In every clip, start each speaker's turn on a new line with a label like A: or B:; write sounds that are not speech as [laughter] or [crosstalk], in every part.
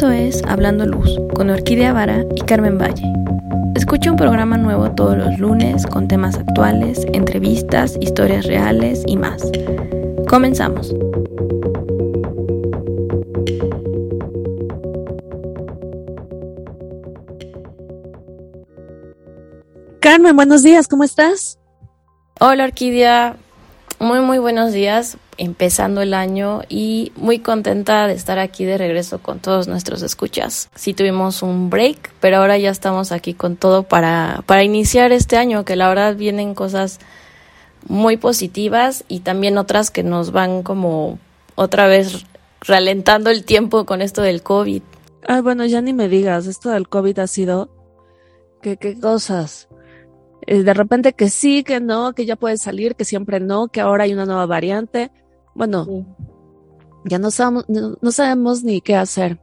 A: Esto es Hablando Luz con Orquídea Vara y Carmen Valle. Escucha un programa nuevo todos los lunes con temas actuales, entrevistas, historias reales y más. Comenzamos.
B: Carmen, buenos días, ¿cómo estás?
A: Hola Orquídea, muy muy buenos días empezando el año y muy contenta de estar aquí de regreso con todos nuestros escuchas. Sí tuvimos un break, pero ahora ya estamos aquí con todo para, para iniciar este año, que la verdad vienen cosas muy positivas y también otras que nos van como otra vez ralentando el tiempo con esto del COVID.
B: Ay, bueno, ya ni me digas, esto del COVID ha sido... ¿Qué, qué cosas? Eh, de repente que sí, que no, que ya puede salir, que siempre no, que ahora hay una nueva variante. Bueno, ya no sabemos, no, sabemos ni qué hacer.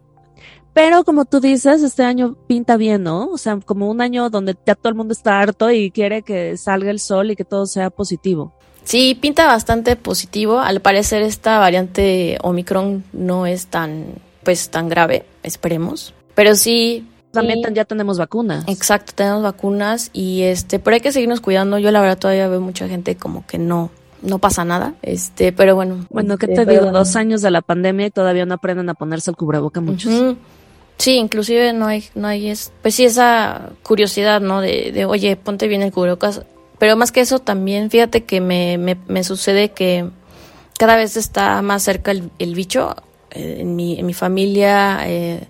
B: Pero como tú dices, este año pinta bien, ¿no? O sea, como un año donde ya todo el mundo está harto y quiere que salga el sol y que todo sea positivo.
A: Sí, pinta bastante positivo. Al parecer esta variante Omicron no es tan, pues, tan grave, esperemos. Pero sí.
B: También ya tenemos vacunas.
A: Exacto, tenemos vacunas y este, pero hay que seguirnos cuidando. Yo la verdad todavía veo mucha gente como que no, no pasa nada. Este, pero bueno.
B: Bueno, ¿qué te digo? Dos años de la pandemia y todavía no aprenden a ponerse el cubreboca muchos.
A: Sí, inclusive no hay, no hay, es, pues sí, esa curiosidad, ¿no? De, de, oye, ponte bien el cubrebocas. Pero más que eso, también fíjate que me, me, me sucede que cada vez está más cerca el, el bicho. Eh, en, mi, en mi familia, eh,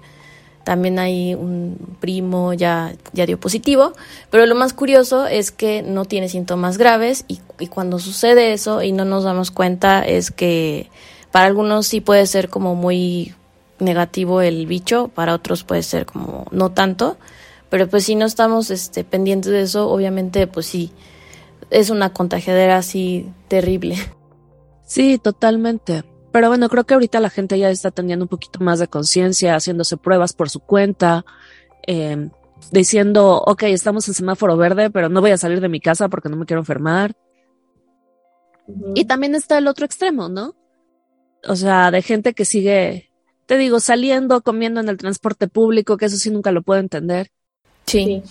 A: también hay un primo ya, ya dio positivo, pero lo más curioso es que no tiene síntomas graves y, cuando sucede eso y no nos damos cuenta es que para algunos sí puede ser como muy negativo el bicho, para otros puede ser como no tanto, pero pues si no estamos este, pendientes de eso, obviamente pues sí, es una contagiadera así terrible.
B: Sí, totalmente. Pero bueno, creo que ahorita la gente ya está teniendo un poquito más de conciencia, haciéndose pruebas por su cuenta, eh, diciendo, ok, estamos en semáforo verde, pero no voy a salir de mi casa porque no me quiero enfermar. Y también está el otro extremo, ¿no? O sea, de gente que sigue, te digo, saliendo, comiendo en el transporte público, que eso sí nunca lo puedo entender.
A: Sí. sí.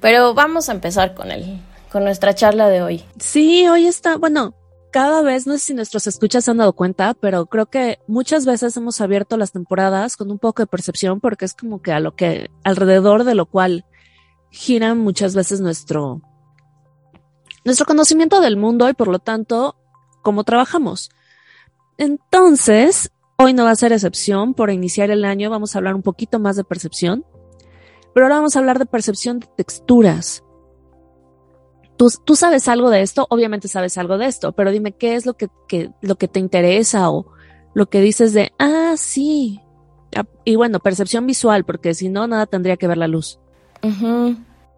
A: Pero vamos a empezar con el, con nuestra charla de hoy.
B: Sí, hoy está, bueno, cada vez, no sé si nuestros escuchas se han dado cuenta, pero creo que muchas veces hemos abierto las temporadas con un poco de percepción porque es como que a lo que, alrededor de lo cual gira muchas veces nuestro, nuestro conocimiento del mundo y por lo tanto, cómo trabajamos. Entonces, hoy no va a ser excepción. Por iniciar el año vamos a hablar un poquito más de percepción, pero ahora vamos a hablar de percepción de texturas. Tú, tú, sabes algo de esto, obviamente sabes algo de esto, pero dime qué es lo que, que, lo que te interesa o lo que dices de, ah, sí. Y bueno, percepción visual, porque si no, nada tendría que ver la luz.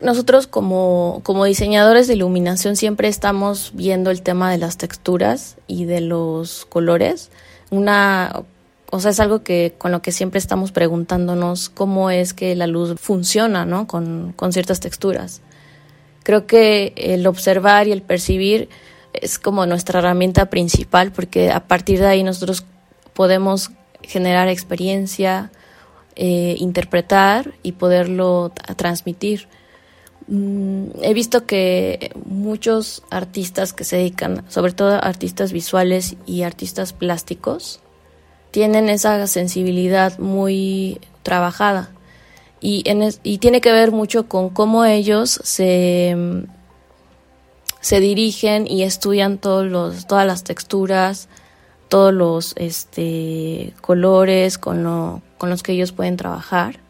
A: Nosotros como, como diseñadores de iluminación siempre estamos viendo el tema de las texturas y de los colores. Una, o sea, es algo que con lo que siempre estamos preguntándonos cómo es que la luz funciona, ¿no? Con, con ciertas texturas. Creo que el observar y el percibir es como nuestra herramienta principal porque a partir de ahí nosotros podemos generar experiencia, eh, interpretar y poderlo transmitir. Mm, he visto que muchos artistas que se dedican, sobre todo artistas visuales y artistas plásticos, tienen esa sensibilidad muy trabajada y, en y tiene que ver mucho con cómo ellos se, se dirigen y estudian todos los, todas las texturas, todos los este, colores con, con los que ellos pueden trabajar.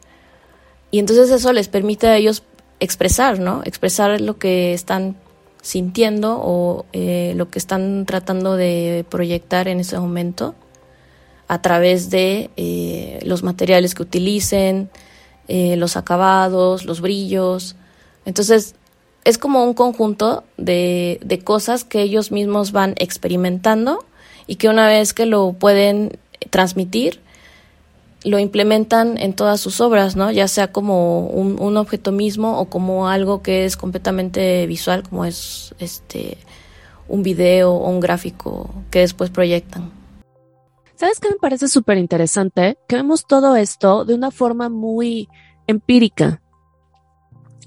A: Y entonces eso les permite a ellos expresar, ¿no? Expresar lo que están sintiendo o eh, lo que están tratando de proyectar en ese momento a través de eh, los materiales que utilicen, eh, los acabados, los brillos. Entonces, es como un conjunto de, de cosas que ellos mismos van experimentando y que una vez que lo pueden transmitir, lo implementan en todas sus obras, ¿no? Ya sea como un, un, objeto mismo o como algo que es completamente visual, como es este un video o un gráfico que después proyectan.
B: ¿Sabes qué me parece súper interesante? Que vemos todo esto de una forma muy empírica.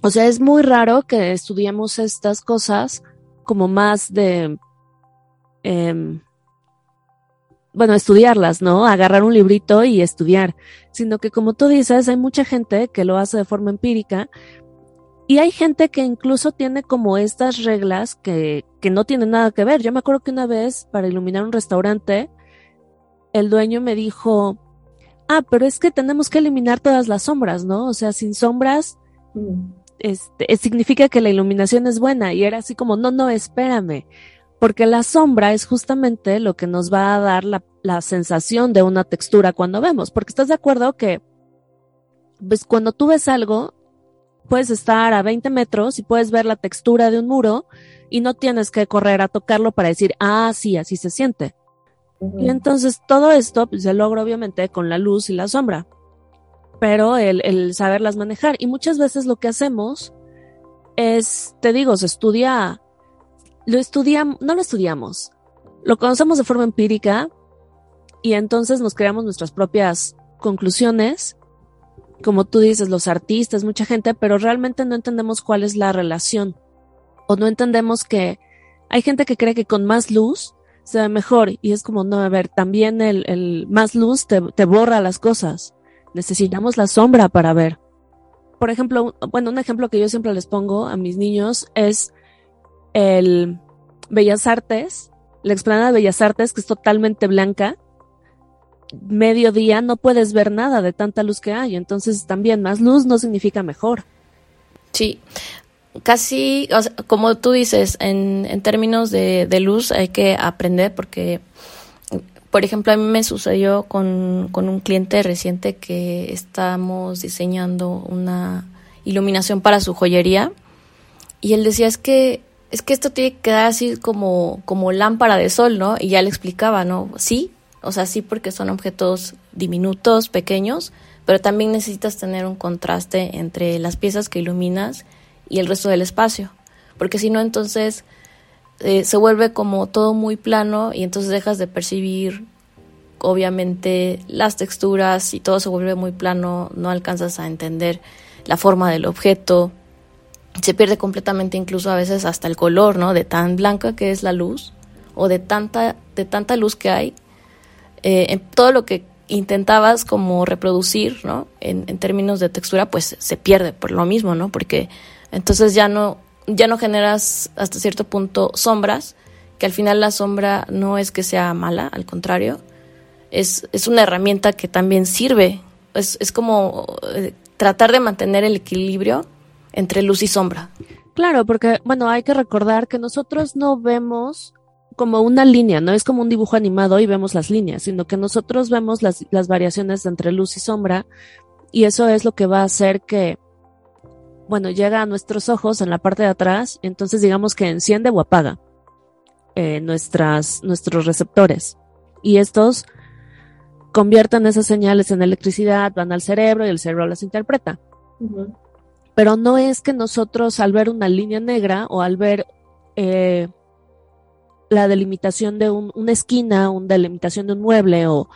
B: O sea, es muy raro que estudiemos estas cosas como más de, em, bueno, estudiarlas, ¿no? Agarrar un librito y estudiar, sino que como tú dices, hay mucha gente que lo hace de forma empírica y hay gente que incluso tiene como estas reglas que, que no tienen nada que ver. Yo me acuerdo que una vez para iluminar un restaurante, el dueño me dijo, ah, pero es que tenemos que eliminar todas las sombras, ¿no? O sea, sin sombras, este, significa que la iluminación es buena. Y era así como, no, no, espérame. Porque la sombra es justamente lo que nos va a dar la, la sensación de una textura cuando vemos. Porque estás de acuerdo que, pues cuando tú ves algo, puedes estar a 20 metros y puedes ver la textura de un muro y no tienes que correr a tocarlo para decir, ah, sí, así se siente. Y entonces todo esto pues, se logra obviamente con la luz y la sombra, pero el, el saberlas manejar. Y muchas veces lo que hacemos es, te digo, se estudia, lo estudiamos, no lo estudiamos, lo conocemos de forma empírica y entonces nos creamos nuestras propias conclusiones, como tú dices, los artistas, mucha gente, pero realmente no entendemos cuál es la relación. O no entendemos que hay gente que cree que con más luz se ve mejor. Y es como, no, a ver, también el, el más luz te, te borra las cosas. Necesitamos la sombra para ver. Por ejemplo, bueno, un ejemplo que yo siempre les pongo a mis niños es el Bellas Artes, la explanada de Bellas Artes, que es totalmente blanca. Mediodía no puedes ver nada de tanta luz que hay. Entonces también más luz no significa mejor.
A: Sí, casi, como tú dices, en, en términos de, de, luz hay que aprender porque, por ejemplo, a mí me sucedió con, con un cliente reciente que estamos diseñando una iluminación para su joyería y él decía es que es que esto tiene que quedar así como como lámpara de sol, ¿no? Y ya le explicaba, ¿no? Sí, o sea, sí porque son objetos diminutos, pequeños, pero también necesitas tener un contraste entre las piezas que iluminas y el resto del espacio, porque si no entonces eh, se vuelve como todo muy plano y entonces dejas de percibir obviamente las texturas y todo se vuelve muy plano, no alcanzas a entender la forma del objeto, se pierde completamente incluso a veces hasta el color, ¿no? De tan blanca que es la luz o de tanta, de tanta luz que hay, eh, en todo lo que intentabas como reproducir, ¿no? En, en, términos de textura, pues se pierde por lo mismo, ¿no? Porque entonces ya no, ya no generas hasta cierto punto sombras, que al final la sombra no es que sea mala, al contrario, es, es una herramienta que también sirve. Es, es como eh, tratar de mantener el equilibrio entre luz y sombra.
B: Claro, porque, bueno, hay que recordar que nosotros no vemos como una línea, no es como un dibujo animado y vemos las líneas, sino que nosotros vemos las, las variaciones entre luz y sombra y eso es lo que va a hacer que bueno, llega a nuestros ojos en la parte de atrás, entonces digamos que enciende o apaga eh, nuestras, nuestros receptores. Y estos convierten esas señales en electricidad, van al cerebro y el cerebro las interpreta. Pero no es que nosotros al ver una línea negra o al ver eh, la delimitación de un, una esquina, una delimitación de un mueble o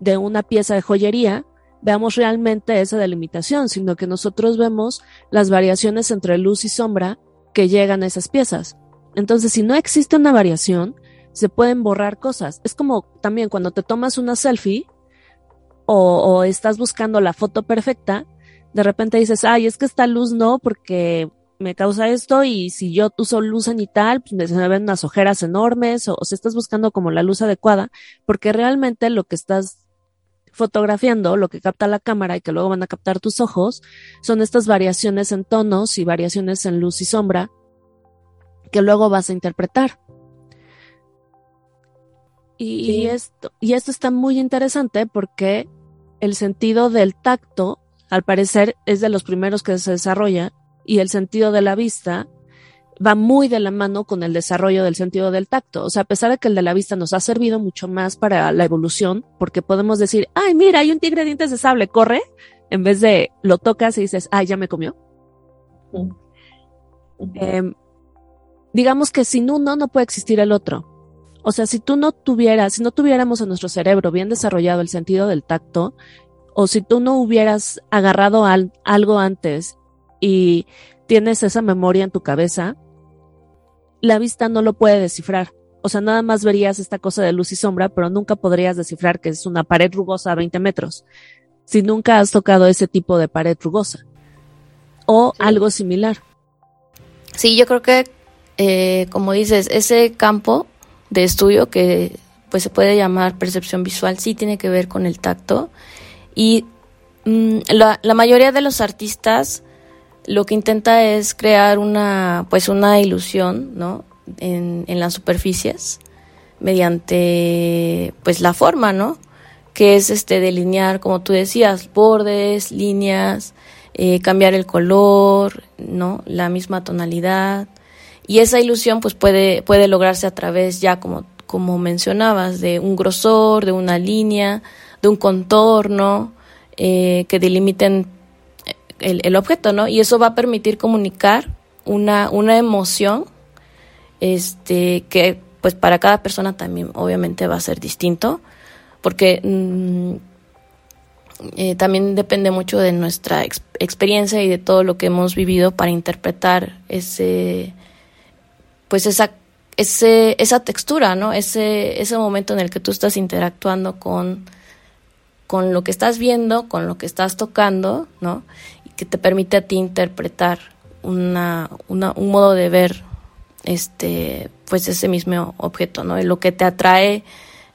B: de una pieza de joyería, veamos realmente esa delimitación, sino que nosotros vemos las variaciones entre luz y sombra que llegan a esas piezas. Entonces, si no existe una variación, se pueden borrar cosas. Es como también cuando te tomas una selfie o, estás buscando la foto perfecta, de repente dices, ay, es que esta luz no, porque me causa esto y si yo uso luz cenital, pues me ven unas ojeras enormes o, o si estás buscando como la luz adecuada, porque realmente lo que estás fotografiando, lo que capta la cámara y que luego van a captar tus ojos, son estas variaciones en tonos y variaciones en luz y sombra que luego vas a interpretar. Y, esto, y esto está muy interesante porque el sentido del tacto, al parecer, es de los primeros que se desarrolla y el sentido de la vista va muy de la mano con el desarrollo del sentido del tacto. O sea, a pesar de que el de la vista nos ha servido mucho más para la evolución, porque podemos decir, ay, mira, hay un tigre de dientes de sable, corre, en vez de lo tocas y dices, ay, ya me comió. Eh, digamos que sin uno no puede existir el otro. O sea, si tú no tuvieras, si no tuviéramos en nuestro cerebro bien desarrollado el sentido del tacto, o si tú no hubieras agarrado algo antes y tienes esa memoria en tu cabeza, la vista no lo puede descifrar. O sea, nada más verías esta cosa de luz y sombra, pero nunca podrías descifrar que es una pared rugosa a 20 metros. Si nunca has tocado ese tipo de pared rugosa. O algo similar.
A: Sí, yo creo que, eh, como dices, ese campo de estudio que pues se puede llamar percepción visual sí tiene que ver con el tacto y mm, la, la, mayoría de los artistas lo que intenta es crear una pues una ilusión no en, en las superficies mediante pues la forma no que es este delinear como tú decías bordes líneas eh, cambiar el color, ¿no? La misma tonalidad. Y esa ilusión pues puede, puede lograrse a través ya como, como mencionabas, de un grosor, de una línea, de un contorno, eh, que delimiten el, el, objeto, ¿no? Y eso va a permitir comunicar una, una emoción, este, que pues para cada persona también obviamente va a ser distinto, porque mm, eh, también depende mucho de nuestra experiencia y de todo lo que hemos vivido para interpretar ese, pues esa, ese, esa textura, ¿no? Ese, ese momento en el que tú estás interactuando con, con lo que estás viendo, con lo que estás tocando, ¿no? Que te permite a ti interpretar una, una, un modo de ver este, pues ese mismo objeto, ¿no? Y lo que te atrae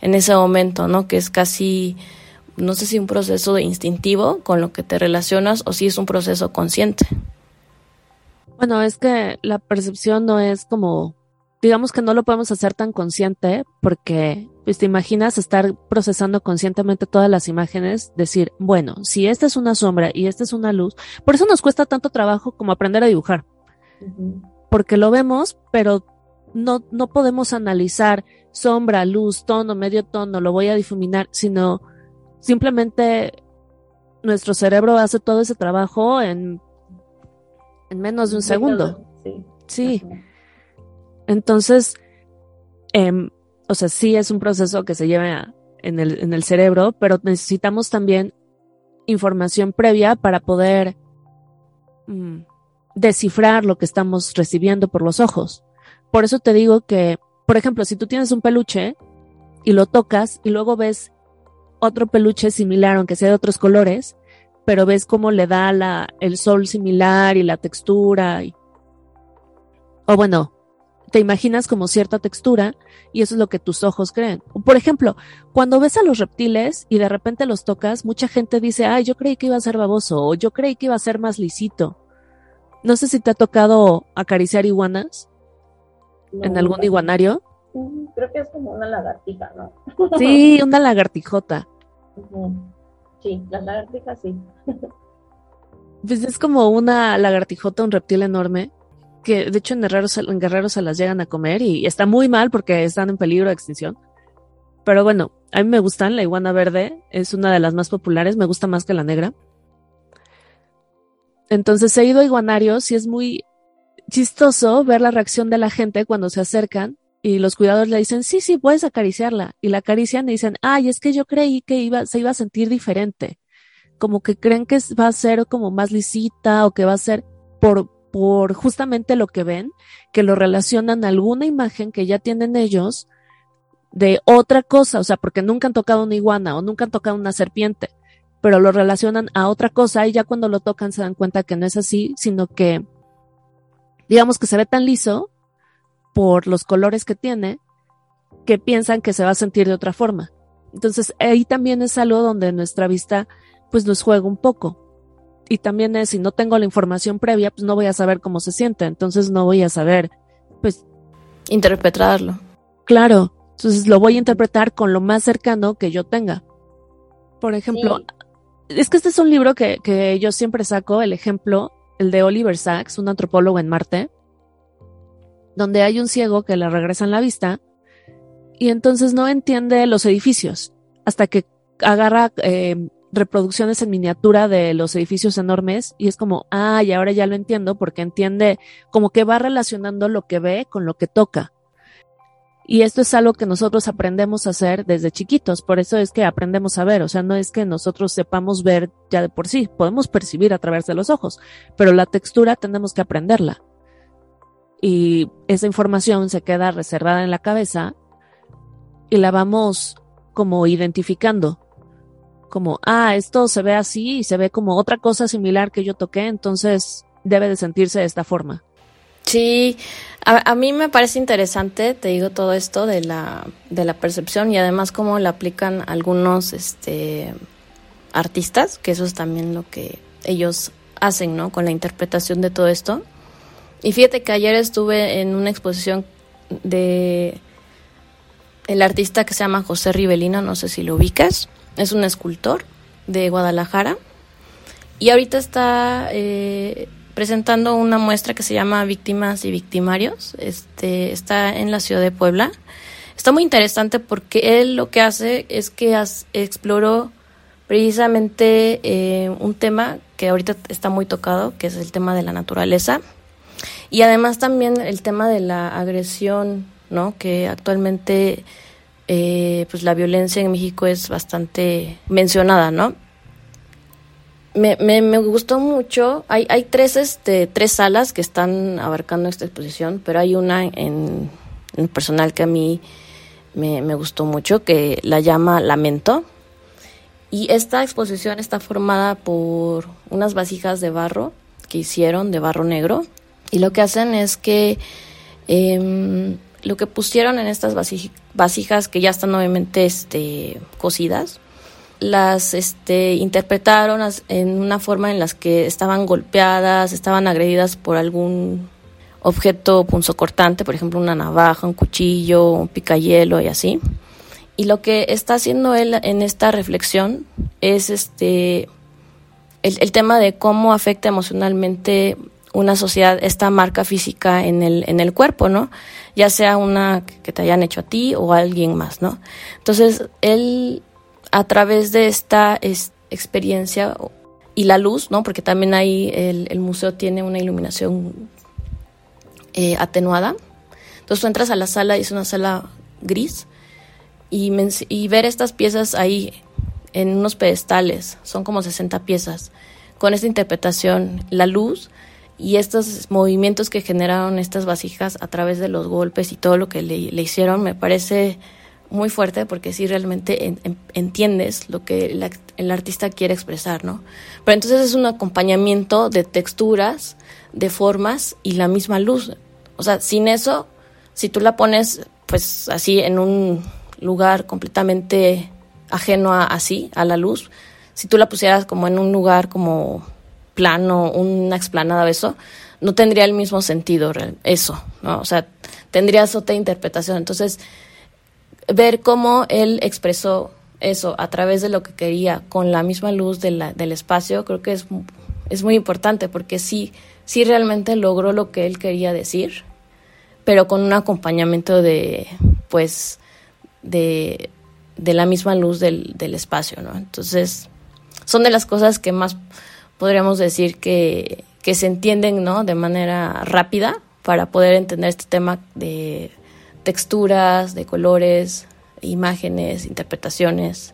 A: en ese momento, ¿no? Que es casi no sé si un proceso instintivo con lo que te relacionas o si es un proceso consciente.
B: Bueno, es que la percepción no es como, digamos que no lo podemos hacer tan consciente porque, pues te imaginas estar procesando conscientemente todas las imágenes, decir, bueno, si esta es una sombra y esta es una luz, por eso nos cuesta tanto trabajo como aprender a dibujar. Porque lo vemos, pero no, no podemos analizar sombra, luz, tono, medio tono, lo voy a difuminar, sino simplemente nuestro cerebro hace todo ese trabajo en, en menos de un segundo. Sí. Entonces, em, o sea, sí es un proceso que se lleva en el, en el cerebro, pero necesitamos también información previa para poder mm, descifrar lo que estamos recibiendo por los ojos. Por eso te digo que, por ejemplo, si tú tienes un peluche y lo tocas y luego ves otro peluche similar, aunque sea de otros colores, pero ves cómo le da la, el sol similar y la textura. Y, o bueno, te imaginas como cierta textura y eso es lo que tus ojos creen. Por ejemplo, cuando ves a los reptiles y de repente los tocas, mucha gente dice, ay, yo creí que iba a ser baboso o yo creí que iba a ser más lisito. No sé si te ha tocado acariciar iguanas en algún iguanario.
C: Creo que es como una lagartija, ¿no? [laughs]
B: Sí, una lagartijota.
C: Sí, las lagartijas sí. [laughs]
B: Pues es como una lagartijota, un reptil enorme, que de hecho en guerreros, en se las llegan a comer y está muy mal porque están en peligro de extinción. Pero bueno, a mí me gustan, la iguana verde es una de las más populares, me gusta más que la negra. Entonces he ido a iguanarios y es muy chistoso ver la reacción de la gente cuando se acercan y los cuidadores le dicen, sí, sí, puedes acariciarla. Y la acarician y dicen, ay, es que yo creí que iba, se iba a sentir diferente. Como que creen que va a ser como más lisita o que va a ser por, por justamente lo que ven, que lo relacionan a alguna imagen que ya tienen ellos de otra cosa, o sea, porque nunca han tocado una iguana o nunca han tocado una serpiente, pero lo relacionan a otra cosa y ya cuando lo tocan se dan cuenta que no es así, sino que digamos que se ve tan liso por los colores que tiene, que piensan que se va a sentir de otra forma. Entonces ahí también es algo donde nuestra vista pues nos juega un poco. Y también es, si no tengo la información previa, pues no voy a saber cómo se siente, entonces no voy a saber, pues...
A: Interpretarlo.
B: Claro, entonces lo voy a interpretar con lo más cercano que yo tenga. Por ejemplo, es que este es un libro que, que yo siempre saco, el ejemplo, el de Oliver Sacks, un antropólogo en Marte, donde hay un ciego que le regresan la vista y entonces no entiende los edificios hasta que agarra eh, reproducciones en miniatura de los edificios enormes y es como, ah, y ahora ya lo entiendo porque entiende como que va relacionando lo que ve con lo que toca. Y esto es algo que nosotros aprendemos a hacer desde chiquitos, por eso es que aprendemos a ver, o sea, no es que nosotros sepamos ver ya de por sí, podemos percibir a través de los ojos, pero la textura tenemos que aprenderla. Y esa información se queda reservada en la cabeza y la vamos como identificando, como, ah, esto se ve así y se ve como otra cosa similar que yo toqué, entonces debe de sentirse de esta forma.
A: Sí, a, mí me parece interesante, te digo, todo esto de la, de la percepción y además cómo lo aplican algunos este, artistas, que eso es también lo que ellos hacen, ¿no? Con la interpretación de todo esto. Y fíjate que ayer estuve en una exposición de el artista que se llama José Rivelino, no sé si lo ubicas, es un escultor de Guadalajara y ahorita está eh, presentando una muestra que se llama Víctimas y Victimarios. Este, está en la ciudad de Puebla. Está muy interesante porque él lo que hace es que exploró precisamente eh, un tema que ahorita está muy tocado, que es el tema de la naturaleza. Y además también el tema de la agresión, ¿no? Que actualmente eh, pues la violencia en México es bastante mencionada, ¿no? me, me, gustó mucho. Hay, hay tres, este, tres salas que están abarcando esta exposición, pero hay una en, personal que a mí me, me, gustó mucho, que la llama Lamento. Y esta exposición está formada por unas vasijas de barro que hicieron, de barro negro. Y lo que hacen es que eh, lo que pusieron en estas vasijas, que ya están obviamente este, cocidas, las este, interpretaron en una forma en las que estaban golpeadas, estaban agredidas por algún objeto punzocortante, por ejemplo una navaja, un cuchillo, un picayelo y así. Y lo que está haciendo él en esta reflexión es este el, el tema de cómo afecta emocionalmente una sociedad esta marca física en el, en el cuerpo, ¿no? Ya sea una que te hayan hecho a ti o a alguien más, ¿no? Entonces, él a través de esta experiencia y la luz, ¿no? Porque también ahí el, museo tiene una iluminación eh, atenuada. Entonces tú entras a la sala y es una sala gris y, y ver estas piezas ahí en unos pedestales, son como 60 piezas, con esta interpretación, la luz y estos movimientos que generaron estas vasijas a través de los golpes y todo lo que le, le hicieron me parece muy fuerte porque sí realmente entiendes lo que el artista quiere expresar, ¿no? Pero entonces es un acompañamiento de texturas, de formas y la misma luz. O sea, sin eso, si tú la pones pues así en un lugar completamente ajeno a así, a la luz, si tú la pusieras como en un lugar como plano, una explanada de eso, no tendría el mismo sentido eso, ¿no? O sea, tendrías otra interpretación. Entonces, ver cómo él expresó eso a través de lo que quería con la misma luz del espacio, creo que es, es muy importante porque sí, sí realmente logró lo que él quería decir, pero con un acompañamiento de, pues, de, de la misma luz del, del espacio, ¿no? Entonces, son de las cosas que más podríamos decir que, que se entienden, ¿no? De manera rápida para poder entender este tema de texturas, de colores, imágenes, interpretaciones.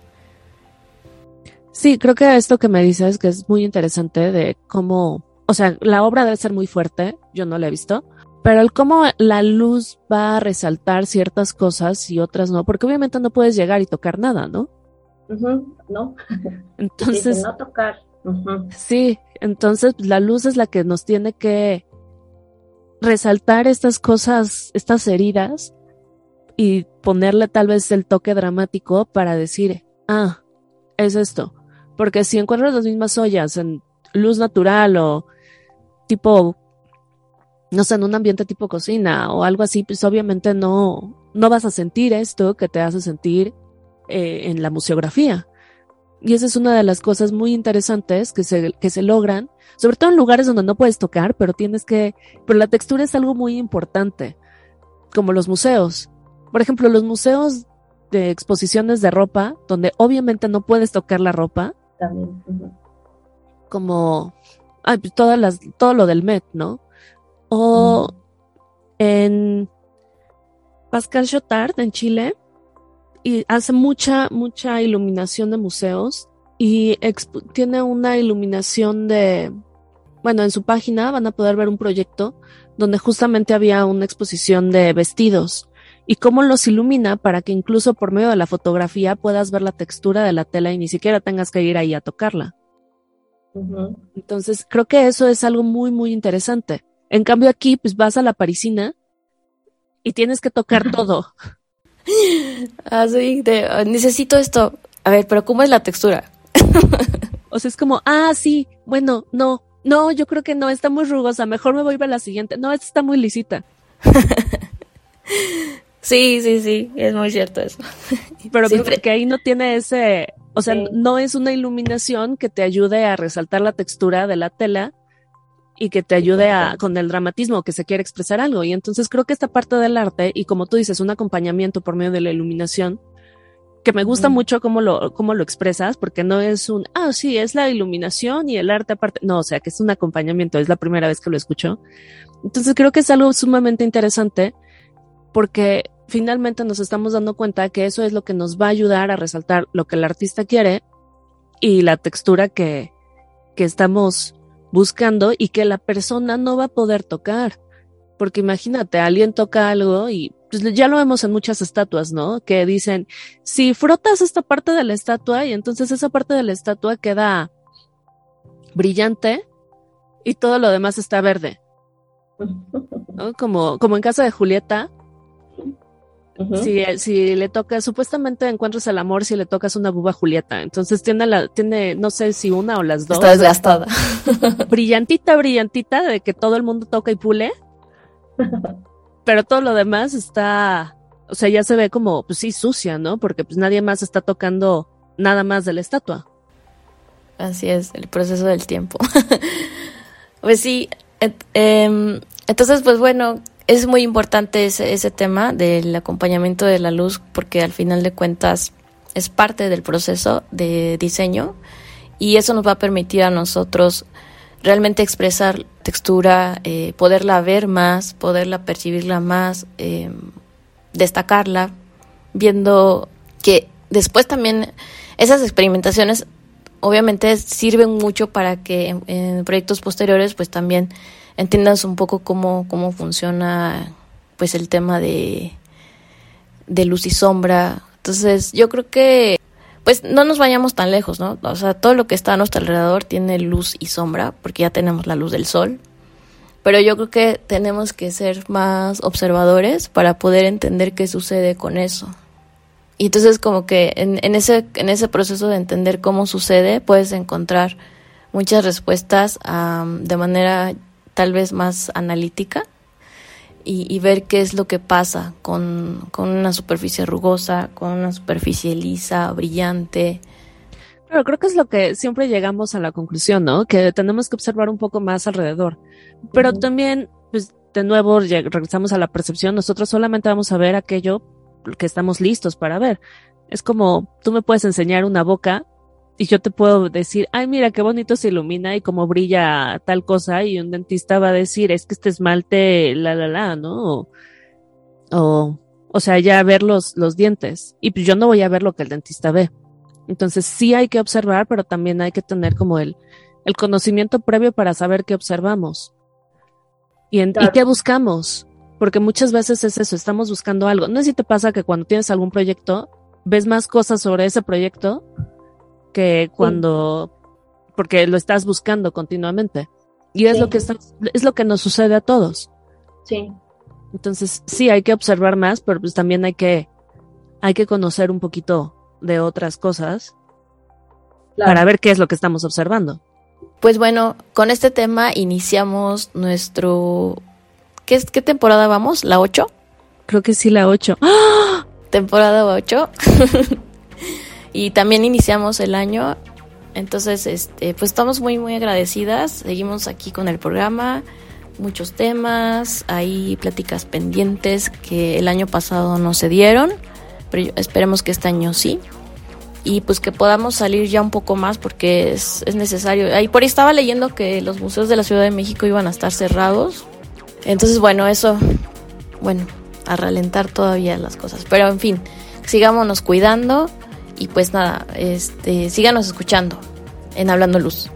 B: Sí, creo que esto que me dices que es muy interesante de cómo, o sea, la obra debe ser muy fuerte, yo no la he visto, pero el cómo la luz va a resaltar ciertas cosas y otras no, porque obviamente no puedes llegar y tocar nada, ¿no?
C: no. [laughs]
B: Entonces.
C: no tocar.
B: Sí, entonces la luz es la que nos tiene que resaltar estas cosas, estas heridas y ponerle tal vez el toque dramático para decir, ah, es esto. Porque si encuentras las mismas ollas en luz natural o tipo, no sé, en un ambiente tipo cocina o algo así, pues obviamente no, no vas a sentir esto que te hace sentir eh, en la museografía. Y esa es una de las cosas muy interesantes que se, que se logran, sobre todo en lugares donde no puedes tocar, pero tienes que, pero la textura es algo muy importante, como los museos. Por ejemplo, los museos de exposiciones de ropa, donde obviamente no puedes tocar la ropa.
C: También.
B: Como ay, pues todas las, todo lo del Met, ¿no? O en Pascal Chotard en Chile y hace mucha, mucha iluminación de museos y tiene una iluminación de, bueno, en su página van a poder ver un proyecto donde justamente había una exposición de vestidos y cómo los ilumina para que incluso por medio de la fotografía puedas ver la textura de la tela y ni siquiera tengas que ir ahí a tocarla. Entonces, creo que eso es algo muy, muy interesante. En cambio aquí, pues vas a la parisina y tienes que tocar [laughs] todo. [gasps]
A: Así de, ah, necesito esto. A ver, pero ¿cómo es la textura? [laughs]
B: o sea, es como, ah, sí, bueno, no, no, yo creo que no, está muy rugosa, mejor me voy a la siguiente. No, esta está muy lisita. [laughs]
A: sí, sí, sí, es muy cierto eso. [laughs]
B: Pero que ahí no tiene ese, o sea, no es una iluminación que te ayude a resaltar la textura de la tela y que te ayude a, con el dramatismo que se quiere expresar algo. Y entonces creo que esta parte del arte, y como tú dices, un acompañamiento por medio de la iluminación, que me gusta mucho cómo lo, cómo lo expresas, porque no es un, ah, sí, es la iluminación y el arte aparte, no, o sea, que es un acompañamiento, es la primera vez que lo escucho. Entonces creo que es algo sumamente interesante porque finalmente nos estamos dando cuenta que eso es lo que nos va a ayudar a resaltar lo que el artista quiere y la textura que, que estamos buscando y que la persona no va a poder tocar. Porque imagínate, alguien toca algo y pues ya lo vemos en muchas estatuas, ¿no? Que dicen, si frotas esta parte de la estatua y entonces esa parte de la estatua queda brillante y todo lo demás está verde. Como, como en casa de Julieta. Si, si, le tocas, supuestamente encuentras el amor si le tocas una buba Julieta. Entonces tiene la, tiene, no sé si una o las dos.
A: Está desgastada. [laughs]
B: brillantita, brillantita, de que todo el mundo toca y pule [laughs] pero todo lo demás está, o sea, ya se ve como, pues sí, sucia, ¿no? Porque pues nadie más está tocando nada más de la estatua.
A: Así es, el proceso del tiempo. [laughs] pues sí, em, entonces, pues bueno, es muy importante ese, ese tema del acompañamiento de la luz porque al final de cuentas es parte del proceso de diseño y eso nos va a permitir a nosotros realmente expresar textura, eh, poderla ver más, poderla percibirla más, eh, destacarla, viendo que después también esas experimentaciones obviamente sirven mucho para que en, proyectos posteriores pues también entiendas un poco cómo, cómo funciona pues el tema de, de luz y sombra. Entonces yo creo que pues no nos vayamos tan lejos, ¿no? O sea, todo lo que está a nuestro alrededor tiene luz y sombra, porque ya tenemos la luz del sol. Pero yo creo que tenemos que ser más observadores para poder entender qué sucede con eso. Y entonces como que en, en, ese, en ese proceso de entender cómo sucede, puedes encontrar muchas respuestas de manera tal vez más analítica y, ver qué es lo que pasa con, una superficie rugosa, con una superficie lisa, brillante.
B: Pero creo que es lo que siempre llegamos a la conclusión, ¿no? Que tenemos que observar un poco más alrededor. Pero también, pues, de nuevo, regresamos a la percepción. Nosotros solamente vamos a ver aquello que estamos listos para ver. Es como, tú me puedes enseñar una boca y yo te puedo decir, ay, mira qué bonito se ilumina y cómo brilla tal cosa, y un dentista va a decir, es que este esmalte, la, la, la, ¿no? O, o, sea, ya ver los, los dientes. Y pues yo no voy a ver lo que el dentista ve. Entonces sí hay que observar, pero también hay que tener como el, el conocimiento previo para saber qué observamos. Y, en, y qué buscamos. Porque muchas veces es eso, estamos buscando algo. No sé si te pasa que cuando tienes algún proyecto, ves más cosas sobre ese proyecto que cuando, porque lo estás buscando continuamente. Y es lo que es lo que nos sucede a todos.
C: Sí.
B: Entonces, sí, hay que observar más, pero pues también hay que, hay que conocer un poquito de otras cosas para ver qué es lo que estamos observando.
A: Pues bueno, con este tema iniciamos nuestro... ¿Qué, qué temporada vamos? ¿La 8?
B: Creo que sí, la 8.
A: ¡Ah! Temporada 8. [laughs] y también iniciamos el año. Entonces, este, pues estamos muy, muy agradecidas. Seguimos aquí con el programa, muchos temas, hay pláticas pendientes que el año pasado no se dieron, pero esperemos que este año sí. Y pues que podamos salir ya un poco más porque es, es necesario. Ahí por ahí estaba leyendo que los museos de la Ciudad de México iban a estar cerrados. Entonces, bueno, eso, bueno, a ralentar todavía las cosas. Pero en fin, sigámonos cuidando y pues nada, este, síganos escuchando en Hablando Luz.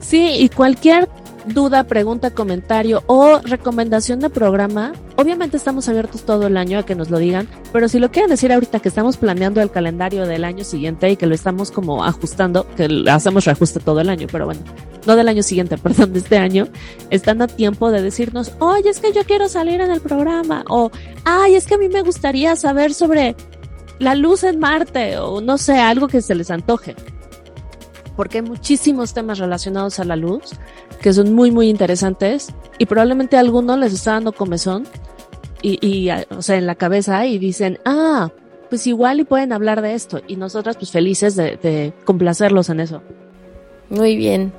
B: Sí, y cualquier duda, pregunta, comentario o recomendación de programa, obviamente estamos abiertos todo el año a que nos lo digan, pero si lo quieren decir ahorita que estamos planeando el calendario del año siguiente y que lo estamos como ajustando, que hacemos reajuste todo el año, pero bueno, no del año siguiente, [laughs] perdón, de este año, están a tiempo de decirnos, oye, es que yo quiero salir en el programa, o, ay, es que a mí me gustaría saber sobre la luz en Marte, o no sé, algo que se les antoje porque hay muchísimos temas relacionados a la luz que son muy, muy interesantes y probablemente a algunos les está dando comezón y, y, o sea, en la cabeza y dicen, ah, pues igual y pueden hablar de esto y nosotras pues felices de, de complacerlos en eso.
A: Muy bien.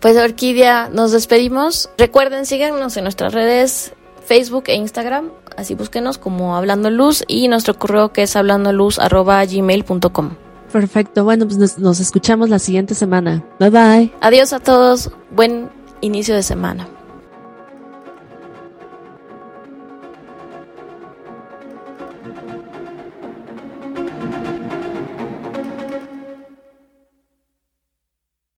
A: Pues Orquídea, nos despedimos. Recuerden, síganos en nuestras redes Facebook e Instagram, así búsquenos como Hablando Luz y nuestro correo que es hablandoluz.gmail.com.
B: Perfecto. Bueno, pues nos, nos escuchamos la siguiente semana. Bye bye.
A: Adiós a todos. Buen inicio de semana.